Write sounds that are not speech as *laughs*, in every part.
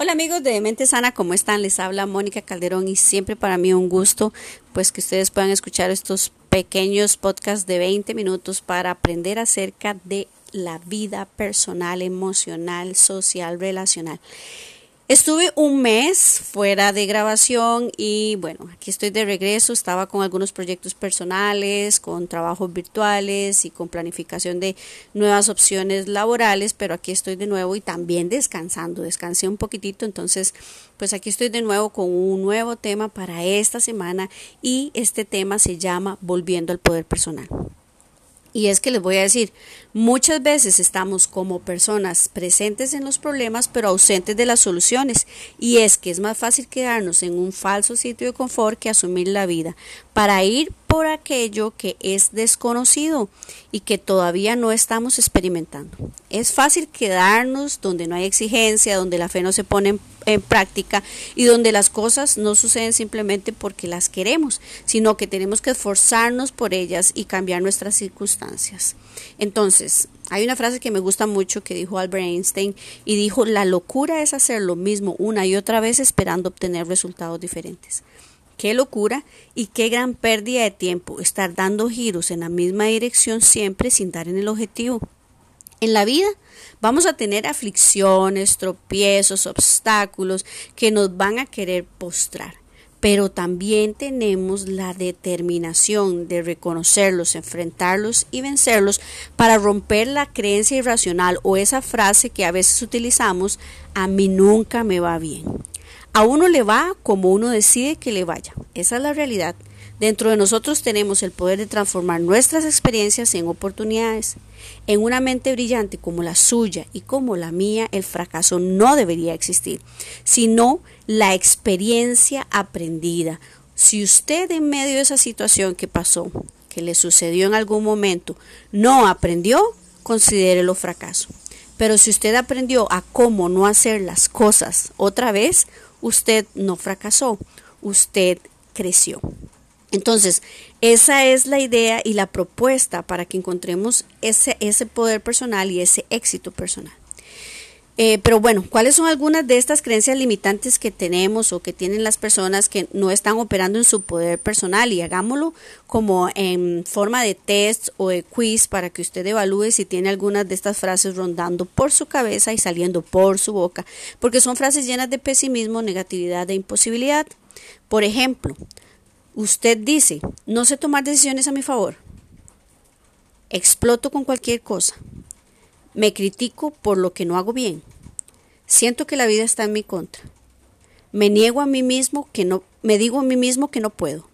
Hola amigos de Mente Sana, ¿cómo están? Les habla Mónica Calderón y siempre para mí un gusto pues que ustedes puedan escuchar estos pequeños podcasts de 20 minutos para aprender acerca de la vida personal, emocional, social, relacional. Estuve un mes fuera de grabación y bueno, aquí estoy de regreso. Estaba con algunos proyectos personales, con trabajos virtuales y con planificación de nuevas opciones laborales, pero aquí estoy de nuevo y también descansando. Descansé un poquitito, entonces pues aquí estoy de nuevo con un nuevo tema para esta semana y este tema se llama Volviendo al Poder Personal. Y es que les voy a decir, muchas veces estamos como personas presentes en los problemas pero ausentes de las soluciones. Y es que es más fácil quedarnos en un falso sitio de confort que asumir la vida para ir por aquello que es desconocido y que todavía no estamos experimentando. Es fácil quedarnos donde no hay exigencia, donde la fe no se pone en, práctica y donde las cosas no suceden simplemente porque las queremos, sino que tenemos que esforzarnos por ellas y cambiar nuestras circunstancias. Entonces, hay una frase que me gusta mucho que dijo Albert Einstein y dijo, la locura es hacer lo mismo una y otra vez esperando obtener resultados diferentes. Qué locura y qué gran pérdida de tiempo estar dando giros en la misma dirección siempre sin dar en el objetivo. En la vida vamos a tener aflicciones, tropiezos, obstáculos que nos van a querer postrar, pero también tenemos la determinación de reconocerlos, enfrentarlos y vencerlos para romper la creencia irracional o esa frase que a veces utilizamos, a mí nunca me va bien. A uno le va como uno decide que le vaya. Esa es la realidad. Dentro de nosotros tenemos el poder de transformar nuestras experiencias en oportunidades. En una mente brillante como la suya y como la mía, el fracaso no debería existir, sino la experiencia aprendida. Si usted en medio de esa situación que pasó, que le sucedió en algún momento, no aprendió, considérelo fracaso. Pero si usted aprendió a cómo no hacer las cosas otra vez, usted no fracasó, usted creció. Entonces, esa es la idea y la propuesta para que encontremos ese, ese poder personal y ese éxito personal. Eh, pero bueno, ¿cuáles son algunas de estas creencias limitantes que tenemos o que tienen las personas que no están operando en su poder personal? Y hagámoslo como en forma de test o de quiz para que usted evalúe si tiene algunas de estas frases rondando por su cabeza y saliendo por su boca, porque son frases llenas de pesimismo, negatividad e imposibilidad. Por ejemplo, usted dice, no sé tomar decisiones a mi favor, exploto con cualquier cosa, me critico por lo que no hago bien. Siento que la vida está en mi contra. Me niego a mí mismo que no, me digo a mí mismo que no puedo.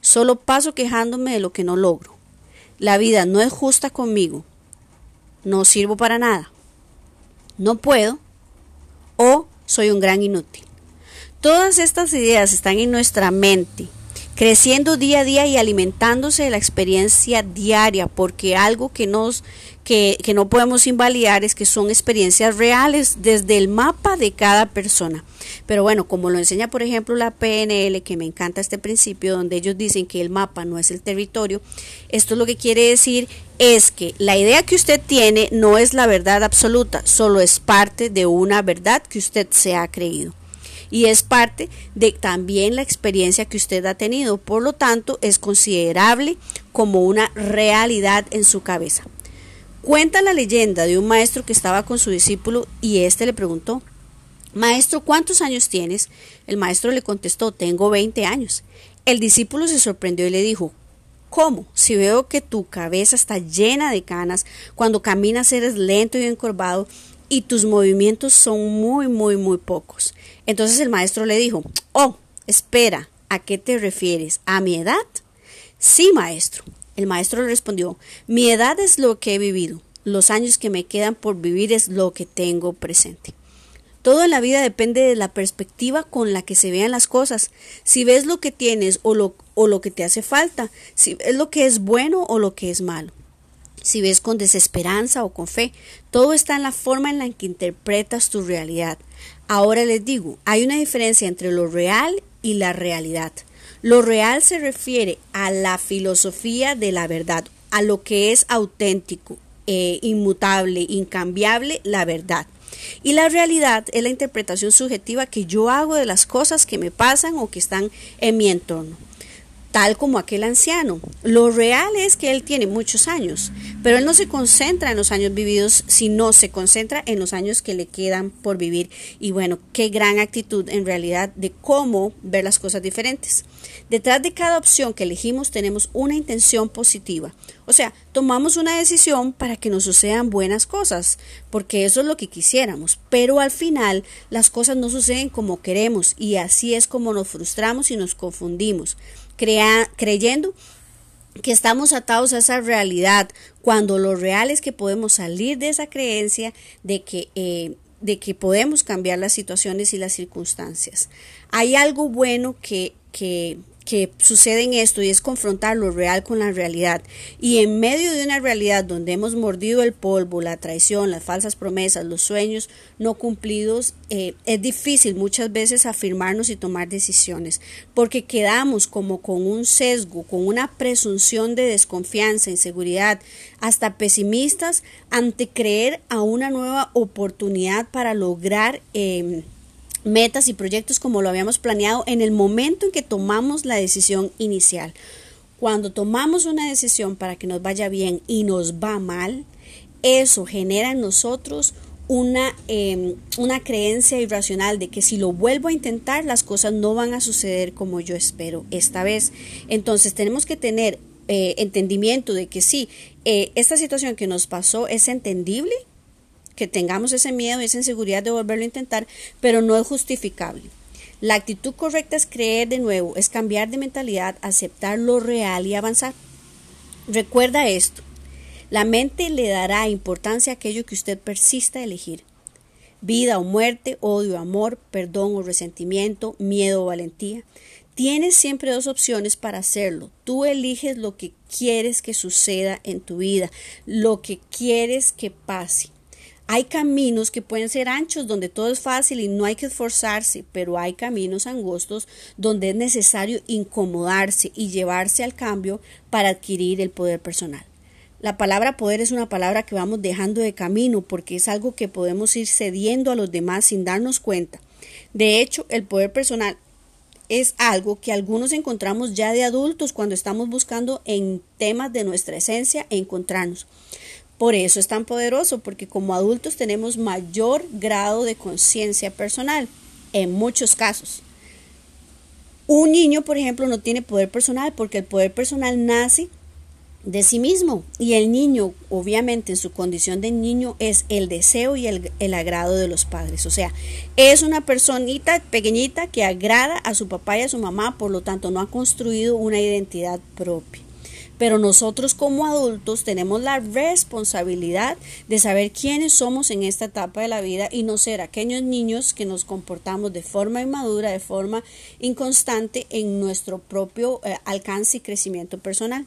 Solo paso quejándome de lo que no logro. La vida no es justa conmigo. No sirvo para nada. No puedo o soy un gran inútil. Todas estas ideas están en nuestra mente creciendo día a día y alimentándose de la experiencia diaria, porque algo que, nos, que, que no podemos invalidar es que son experiencias reales desde el mapa de cada persona. Pero bueno, como lo enseña por ejemplo la PNL, que me encanta este principio, donde ellos dicen que el mapa no es el territorio, esto lo que quiere decir es que la idea que usted tiene no es la verdad absoluta, solo es parte de una verdad que usted se ha creído y es parte de también la experiencia que usted ha tenido. Por lo tanto, es considerable como una realidad en su cabeza. Cuenta la leyenda de un maestro que estaba con su discípulo y éste le preguntó, Maestro, ¿cuántos años tienes? El maestro le contestó, tengo 20 años. El discípulo se sorprendió y le dijo, ¿Cómo? Si veo que tu cabeza está llena de canas, cuando caminas eres lento y encorvado y tus movimientos son muy, muy, muy pocos. Entonces el maestro le dijo, oh, espera, ¿a qué te refieres? ¿A mi edad? Sí, maestro. El maestro le respondió, mi edad es lo que he vivido, los años que me quedan por vivir es lo que tengo presente. Todo en la vida depende de la perspectiva con la que se vean las cosas. Si ves lo que tienes o lo, o lo que te hace falta, si ves lo que es bueno o lo que es malo si ves con desesperanza o con fe, todo está en la forma en la que interpretas tu realidad. Ahora les digo, hay una diferencia entre lo real y la realidad. Lo real se refiere a la filosofía de la verdad, a lo que es auténtico, eh, inmutable, incambiable, la verdad. Y la realidad es la interpretación subjetiva que yo hago de las cosas que me pasan o que están en mi entorno tal como aquel anciano. Lo real es que él tiene muchos años, pero él no se concentra en los años vividos, sino se concentra en los años que le quedan por vivir. Y bueno, qué gran actitud en realidad de cómo ver las cosas diferentes. Detrás de cada opción que elegimos tenemos una intención positiva. O sea, tomamos una decisión para que nos sucedan buenas cosas, porque eso es lo que quisiéramos, pero al final las cosas no suceden como queremos y así es como nos frustramos y nos confundimos creyendo que estamos atados a esa realidad, cuando lo real es que podemos salir de esa creencia de que, eh, de que podemos cambiar las situaciones y las circunstancias. Hay algo bueno que, que, que sucede en esto y es confrontar lo real con la realidad. Y en medio de una realidad donde hemos mordido el polvo, la traición, las falsas promesas, los sueños no cumplidos, eh, es difícil muchas veces afirmarnos y tomar decisiones porque quedamos como con un sesgo, con una presunción de desconfianza, inseguridad, hasta pesimistas ante creer a una nueva oportunidad para lograr eh, metas y proyectos como lo habíamos planeado en el momento en que tomamos la decisión inicial. Cuando tomamos una decisión para que nos vaya bien y nos va mal, eso genera en nosotros una, em, una creencia irracional de que si lo vuelvo a intentar las cosas no van a suceder como yo espero esta vez. Entonces tenemos que tener eh, entendimiento de que sí, eh, esta situación que nos pasó es entendible, que tengamos ese miedo y esa inseguridad de volverlo a intentar, pero no es justificable. La actitud correcta es creer de nuevo, es cambiar de mentalidad, aceptar lo real y avanzar. Recuerda esto, la mente le dará importancia a aquello que usted persista a elegir. Vida o muerte, odio, amor, perdón o resentimiento, miedo o valentía. Tienes siempre dos opciones para hacerlo. Tú eliges lo que quieres que suceda en tu vida, lo que quieres que pase. Hay caminos que pueden ser anchos donde todo es fácil y no hay que esforzarse, pero hay caminos angostos donde es necesario incomodarse y llevarse al cambio para adquirir el poder personal. La palabra poder es una palabra que vamos dejando de camino porque es algo que podemos ir cediendo a los demás sin darnos cuenta. De hecho, el poder personal es algo que algunos encontramos ya de adultos cuando estamos buscando en temas de nuestra esencia encontrarnos. Por eso es tan poderoso, porque como adultos tenemos mayor grado de conciencia personal, en muchos casos. Un niño, por ejemplo, no tiene poder personal porque el poder personal nace de sí mismo y el niño, obviamente, en su condición de niño es el deseo y el, el agrado de los padres. O sea, es una personita pequeñita que agrada a su papá y a su mamá, por lo tanto no ha construido una identidad propia pero nosotros como adultos tenemos la responsabilidad de saber quiénes somos en esta etapa de la vida y no ser aquellos niños que nos comportamos de forma inmadura, de forma inconstante en nuestro propio eh, alcance y crecimiento personal.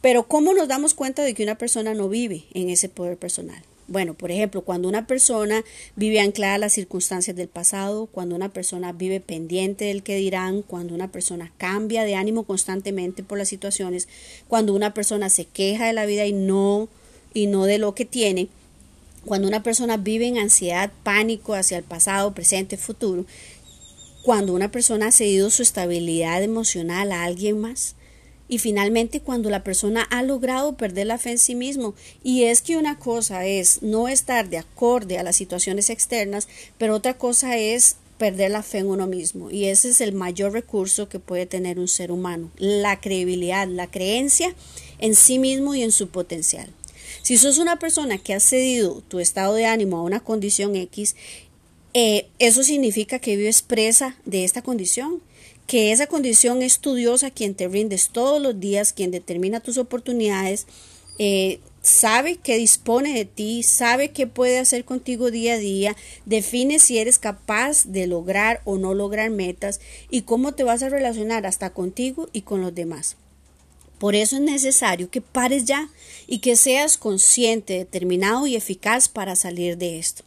Pero ¿cómo nos damos cuenta de que una persona no vive en ese poder personal? Bueno, por ejemplo, cuando una persona vive anclada a las circunstancias del pasado, cuando una persona vive pendiente del que dirán, cuando una persona cambia de ánimo constantemente por las situaciones, cuando una persona se queja de la vida y no y no de lo que tiene, cuando una persona vive en ansiedad, pánico hacia el pasado, presente, futuro, cuando una persona ha cedido su estabilidad emocional a alguien más, y finalmente cuando la persona ha logrado perder la fe en sí mismo. Y es que una cosa es no estar de acorde a las situaciones externas, pero otra cosa es perder la fe en uno mismo. Y ese es el mayor recurso que puede tener un ser humano, la credibilidad, la creencia en sí mismo y en su potencial. Si sos una persona que ha cedido tu estado de ánimo a una condición X, eh, eso significa que vives presa de esta condición que esa condición estudiosa quien te rindes todos los días, quien determina tus oportunidades, eh, sabe que dispone de ti, sabe qué puede hacer contigo día a día, define si eres capaz de lograr o no lograr metas y cómo te vas a relacionar hasta contigo y con los demás. Por eso es necesario que pares ya y que seas consciente, determinado y eficaz para salir de esto.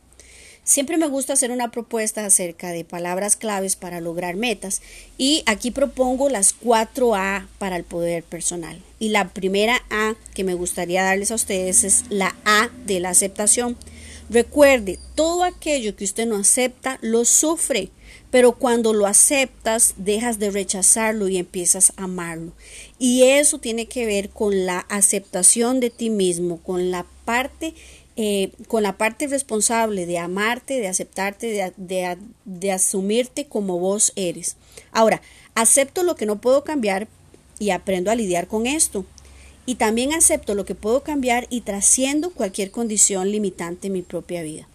Siempre me gusta hacer una propuesta acerca de palabras claves para lograr metas y aquí propongo las cuatro A para el poder personal. Y la primera A que me gustaría darles a ustedes es la A de la aceptación. Recuerde, todo aquello que usted no acepta, lo sufre. Pero cuando lo aceptas, dejas de rechazarlo y empiezas a amarlo. Y eso tiene que ver con la aceptación de ti mismo, con la parte, eh, con la parte responsable de amarte, de aceptarte, de, de asumirte como vos eres. Ahora, acepto lo que no puedo cambiar y aprendo a lidiar con esto. Y también acepto lo que puedo cambiar y trasciendo cualquier condición limitante en mi propia vida.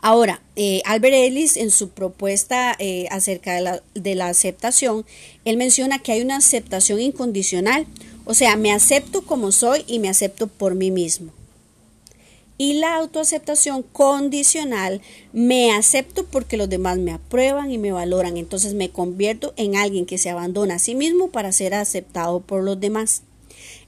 Ahora, eh, Albert Ellis en su propuesta eh, acerca de la, de la aceptación, él menciona que hay una aceptación incondicional, o sea, me acepto como soy y me acepto por mí mismo. Y la autoaceptación condicional, me acepto porque los demás me aprueban y me valoran, entonces me convierto en alguien que se abandona a sí mismo para ser aceptado por los demás.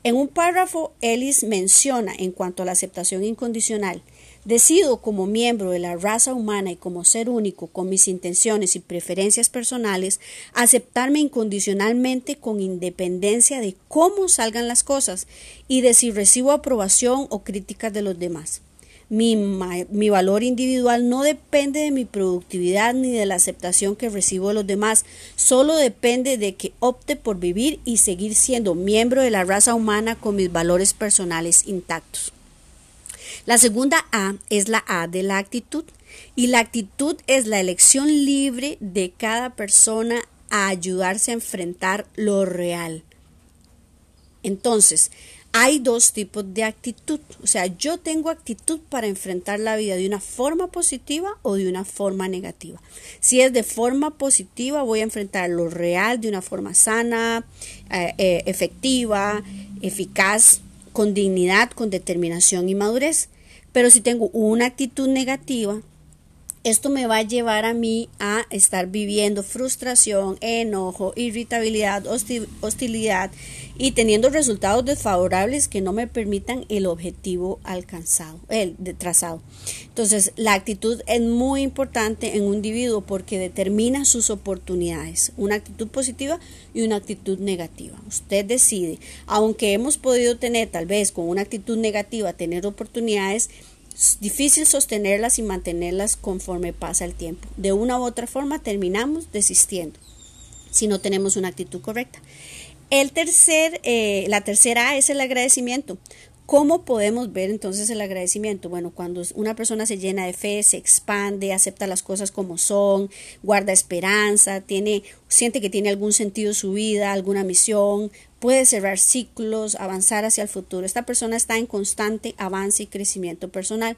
En un párrafo, Ellis menciona en cuanto a la aceptación incondicional, Decido como miembro de la raza humana y como ser único con mis intenciones y preferencias personales aceptarme incondicionalmente con independencia de cómo salgan las cosas y de si recibo aprobación o críticas de los demás. Mi, valor individual no depende de mi productividad ni de la aceptación que recibo de los demás, solo depende de que opte por vivir y seguir siendo miembro de la raza humana con mis valores personales intactos. La segunda A es la A de la actitud y la actitud es la elección libre de cada persona a ayudarse a enfrentar lo real. Entonces, hay dos tipos de actitud. O sea, yo tengo actitud para enfrentar la vida de una forma positiva o de una forma negativa. Si es de forma positiva, voy a enfrentar lo real de una forma sana, eh, eh, efectiva, eficaz, con dignidad, con determinación y madurez. Pero si tengo una actitud negativa, esto me va a llevar a mí a estar viviendo frustración, enojo, irritabilidad, hostilidad y teniendo resultados desfavorables que no me permitan el objetivo alcanzado, el trazado. Entonces, la actitud es muy importante en un individuo porque determina sus oportunidades, una actitud positiva y una actitud negativa. Usted decide, aunque hemos podido tener tal vez con una actitud negativa tener oportunidades, difícil sostenerlas y mantenerlas conforme pasa el tiempo. De una u otra forma terminamos desistiendo si no tenemos una actitud correcta. El tercer, eh, la tercera es el agradecimiento. ¿Cómo podemos ver entonces el agradecimiento? Bueno, cuando una persona se llena de fe, se expande, acepta las cosas como son, guarda esperanza, tiene, siente que tiene algún sentido su vida, alguna misión, puede cerrar ciclos, avanzar hacia el futuro. Esta persona está en constante avance y crecimiento personal.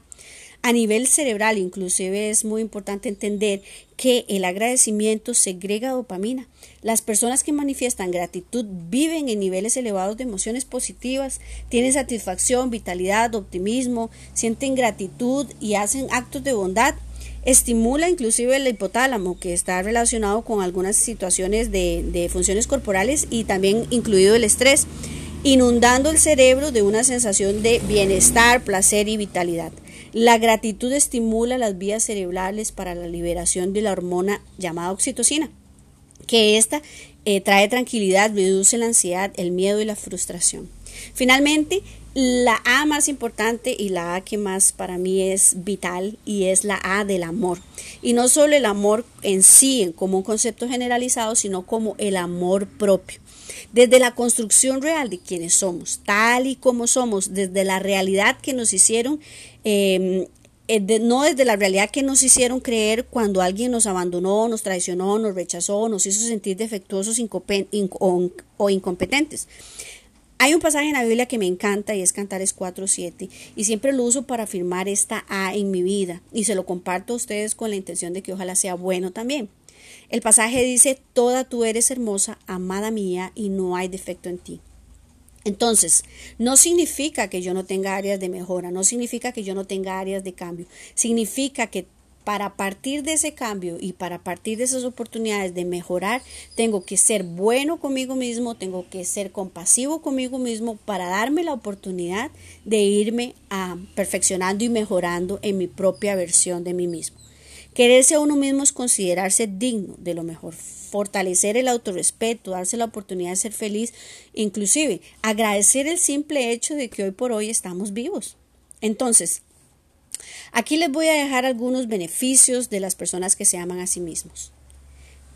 A nivel cerebral, inclusive, es muy importante entender que el agradecimiento segrega dopamina. Las personas que manifiestan gratitud viven en niveles elevados de emociones positivas, tienen satisfacción, vitalidad, optimismo, sienten gratitud y hacen actos de bondad. Estimula inclusive el hipotálamo, que está relacionado con algunas situaciones de, funciones corporales y también incluido el estrés, inundando el cerebro de una sensación de bienestar, placer y vitalidad. La gratitud estimula las vías cerebrales para la liberación de la hormona llamada oxitocina, que esta eh, trae tranquilidad, reduce la ansiedad, el miedo y la frustración. Finalmente, la A más importante y la A que más para mí es vital y es la A del amor. Y no solo el amor en sí como un concepto generalizado, sino como el amor propio. Desde la construcción real de quienes somos, tal y como somos, desde la realidad que nos hicieron Em, eh, no desde la realidad que nos hicieron creer cuando alguien nos abandonó, nos traicionó, nos rechazó, nos hizo sentir defectuosos o incompetentes. Hay un pasaje en la Biblia que me encanta y es Cantares 4.7 y siempre lo uso para afirmar esta A en mi vida y se lo comparto a ustedes con la intención de que ojalá sea bueno también. El pasaje dice, Toda tú eres hermosa, amada mía, y no hay defecto en ti. Entonces, no significa que yo no tenga áreas de mejora, no significa que yo no tenga áreas de cambio, significa que para partir de ese cambio y para partir de esas oportunidades de mejorar, tengo que ser bueno conmigo mismo, tengo que ser compasivo conmigo mismo para darme la oportunidad de irme a perfeccionando y mejorando en mi propia versión de mí mismo. Quererse a uno mismo es considerarse digno de lo mejor, fortalecer el autorrespeto, darse la oportunidad de ser feliz, inclusive agradecer el simple hecho de que hoy por hoy estamos vivos. Entonces, Aquí les voy a dejar algunos beneficios de las personas que se aman a sí mismos.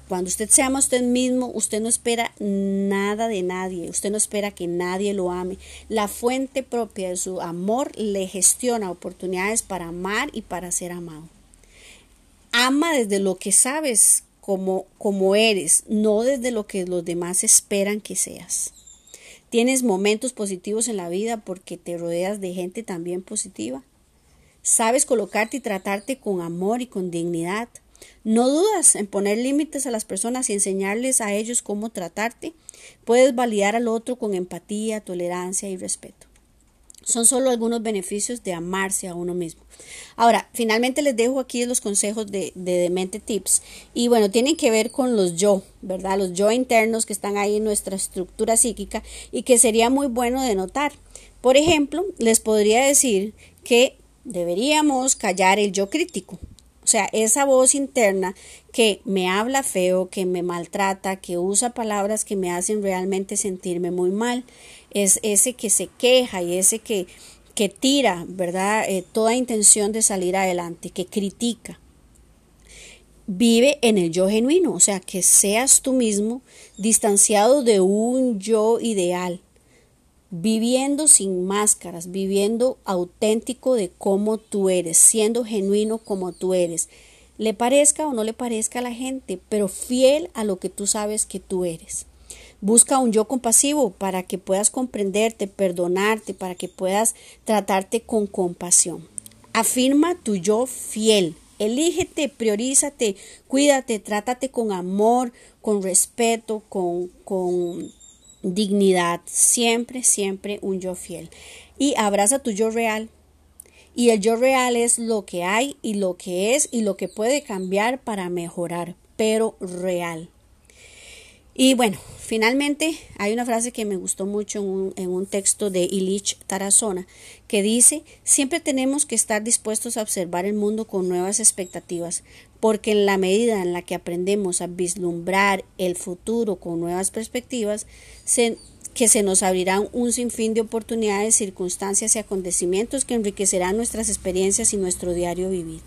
Cuando usted se ama a usted mismo, usted no espera nada de nadie, usted no espera que nadie lo ame. La fuente propia de su amor le gestiona oportunidades para amar y para ser amado. Ama desde lo que sabes como, como eres, no desde lo que los demás esperan que seas. Tienes momentos positivos en la vida porque te rodeas de gente también positiva. Sabes colocarte y tratarte con amor y con dignidad. No dudas en poner límites a las personas y enseñarles a ellos cómo tratarte. Puedes validar al otro con empatía, tolerancia y respeto. Son solo algunos beneficios de amarse a uno mismo. Ahora, finalmente les dejo aquí los consejos de, de Demente Tips. Y bueno, tienen que ver con los yo, ¿verdad? Los yo internos que están ahí en nuestra estructura psíquica y que sería muy bueno de notar. Por ejemplo, les podría decir que deberíamos callar el yo crítico. O sea, esa voz interna que me habla feo, que me maltrata, que usa palabras que me hacen realmente sentirme muy mal, es ese que se queja y ese que, que tira, ¿verdad? Eh, toda intención de salir adelante, que critica. Vive en el yo genuino, o sea, que seas tú mismo distanciado de un yo ideal, viviendo sin máscaras, viviendo auténtico de cómo tú eres, siendo genuino como tú eres, le parezca o no le parezca a la gente, pero fiel a lo que tú sabes que tú eres. Busca un yo compasivo para que puedas comprenderte, perdonarte, para que puedas tratarte con compasión. Afirma tu yo fiel. Elígete, priorízate, cuídate, trátate con amor, con respeto, con, con dignidad, siempre, siempre un yo fiel. Y abraza tu yo real. Y el yo real es lo que hay y lo que es y lo que puede cambiar para mejorar, pero real. Y bueno, finalmente hay una frase que me gustó mucho en un, texto de Ilich Tarazona que dice, siempre tenemos que estar dispuestos a observar el mundo con nuevas expectativas, porque en la medida en la que aprendemos a vislumbrar el futuro con nuevas perspectivas, que se nos abrirán un sinfín de oportunidades, circunstancias y acontecimientos que enriquecerán nuestras experiencias y nuestro diario vivir.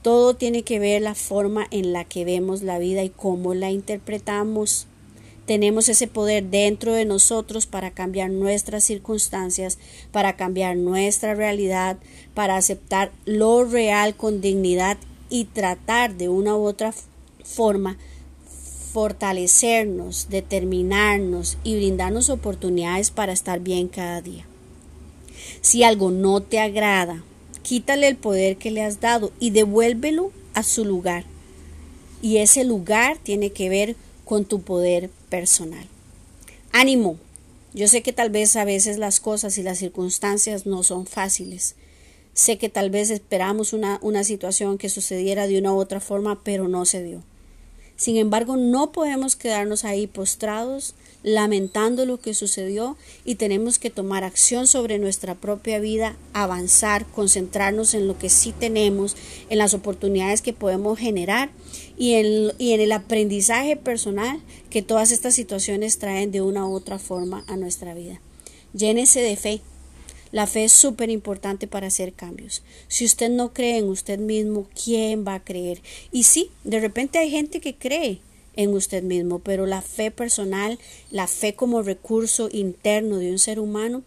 Todo tiene que ver la forma en la que vemos la vida y cómo la interpretamos. Tenemos ese poder dentro de nosotros para cambiar nuestras circunstancias, para cambiar nuestra realidad, para aceptar lo real con dignidad y tratar de una u otra forma fortalecernos, determinarnos y brindarnos oportunidades para estar bien cada día. Si algo no te agrada, quítale el poder que le has dado y devuélvelo a su lugar. Y ese lugar tiene que ver con tu poder personal. Ánimo. Yo sé que tal vez a veces las cosas y las circunstancias no son fáciles. Sé que tal vez esperamos una, una situación que sucediera de una u otra forma, pero no se dio. Sin embargo, no podemos quedarnos ahí postrados lamentando lo que sucedió y tenemos que tomar acción sobre nuestra propia vida, avanzar, concentrarnos en lo que sí tenemos, en las oportunidades que podemos generar y en, y en el aprendizaje personal que todas estas situaciones traen de una u otra forma a nuestra vida. Llénese de fe, la fe es súper importante para hacer cambios. Si usted no cree en usted mismo, ¿quién va a creer? Y sí, de repente hay gente que cree en usted mismo, pero la fe personal, la fe como recurso interno de un ser humano,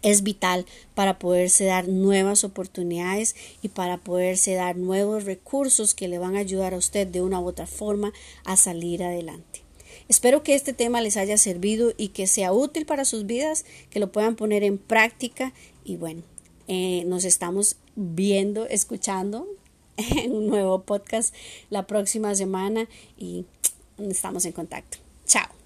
es vital para poderse dar nuevas oportunidades y para poderse dar nuevos recursos que le van a ayudar a usted de una u otra forma a salir adelante. Espero que este tema les haya servido y que sea útil para sus vidas, que lo puedan poner en práctica y bueno, eh, nos estamos viendo, escuchando *laughs* en un nuevo podcast la próxima semana y estamos en contacto. Chao.